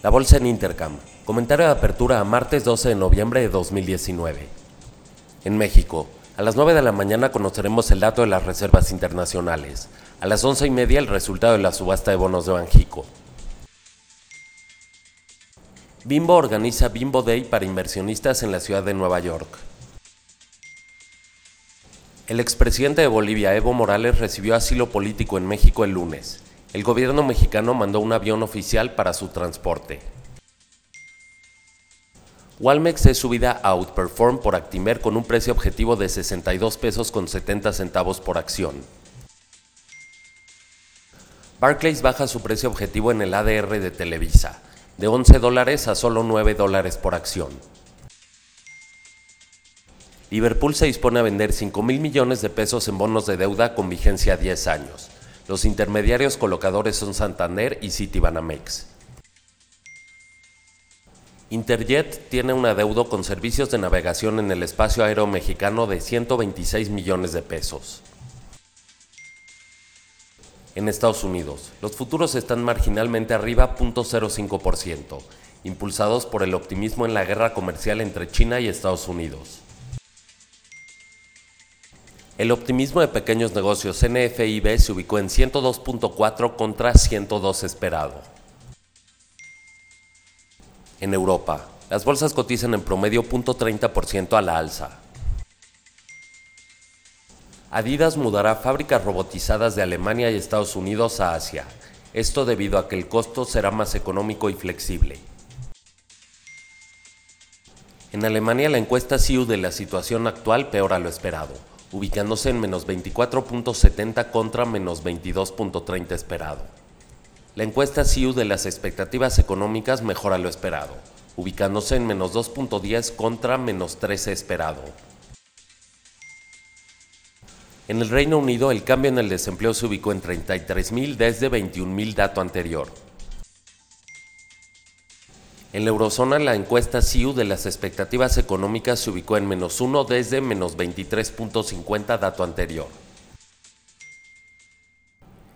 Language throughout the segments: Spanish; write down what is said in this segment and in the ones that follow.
La bolsa en Intercam. Comentario de apertura a martes 12 de noviembre de 2019. En México, a las 9 de la mañana conoceremos el dato de las reservas internacionales. A las 11 y media el resultado de la subasta de bonos de Banjico. Bimbo organiza Bimbo Day para inversionistas en la ciudad de Nueva York. El expresidente de Bolivia, Evo Morales, recibió asilo político en México el lunes. El gobierno mexicano mandó un avión oficial para su transporte. Walmex es subida a Outperform por Actimer con un precio objetivo de 62 pesos con 70 centavos por acción. Barclays baja su precio objetivo en el ADR de Televisa, de 11 dólares a solo 9 dólares por acción. Liverpool se dispone a vender 5 mil millones de pesos en bonos de deuda con vigencia a 10 años. Los intermediarios colocadores son Santander y Citibanamex. Interjet tiene un adeudo con servicios de navegación en el espacio aéreo mexicano de 126 millones de pesos. En Estados Unidos, los futuros están marginalmente arriba 0.05%, impulsados por el optimismo en la guerra comercial entre China y Estados Unidos. El optimismo de pequeños negocios NFIB se ubicó en 102.4 contra 102 esperado. En Europa, las bolsas cotizan en promedio 0.30% a la alza. Adidas mudará fábricas robotizadas de Alemania y Estados Unidos a Asia, esto debido a que el costo será más económico y flexible. En Alemania la encuesta CIU de la situación actual peora lo esperado ubicándose en menos 24.70 contra menos 22.30 esperado. La encuesta CIU de las expectativas económicas mejora lo esperado, ubicándose en menos 2.10 contra menos 13 esperado. En el Reino Unido, el cambio en el desempleo se ubicó en 33.000 desde 21.000 dato anterior. En la eurozona, la encuesta CIU de las expectativas económicas se ubicó en menos 1 desde menos 23.50 dato anterior.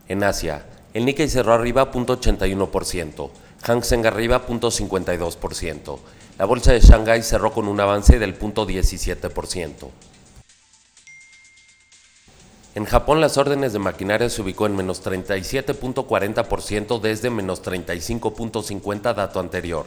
En Asia, el Nikkei cerró arriba 0.81%, Hang Seng arriba 0.52%, la bolsa de Shanghai cerró con un avance del 0.17%. En Japón las órdenes de maquinaria se ubicó en menos 37.40% desde menos 35.50 dato anterior.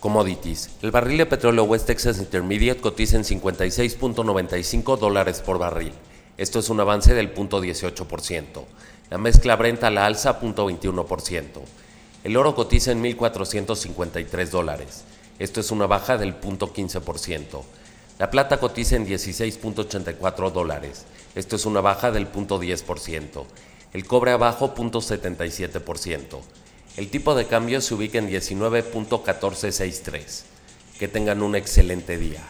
Commodities. El barril de petróleo West Texas Intermediate cotiza en 56.95 dólares por barril. Esto es un avance del 0.18%. La mezcla Brent a la alza 0.21%. El oro cotiza en 1.453 dólares. Esto es una baja del 0.15%. La plata cotiza en 16.84 dólares. Esto es una baja del 0.10%. El cobre abajo 0.77%. El tipo de cambio se ubica en 19.1463. Que tengan un excelente día.